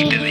She believes.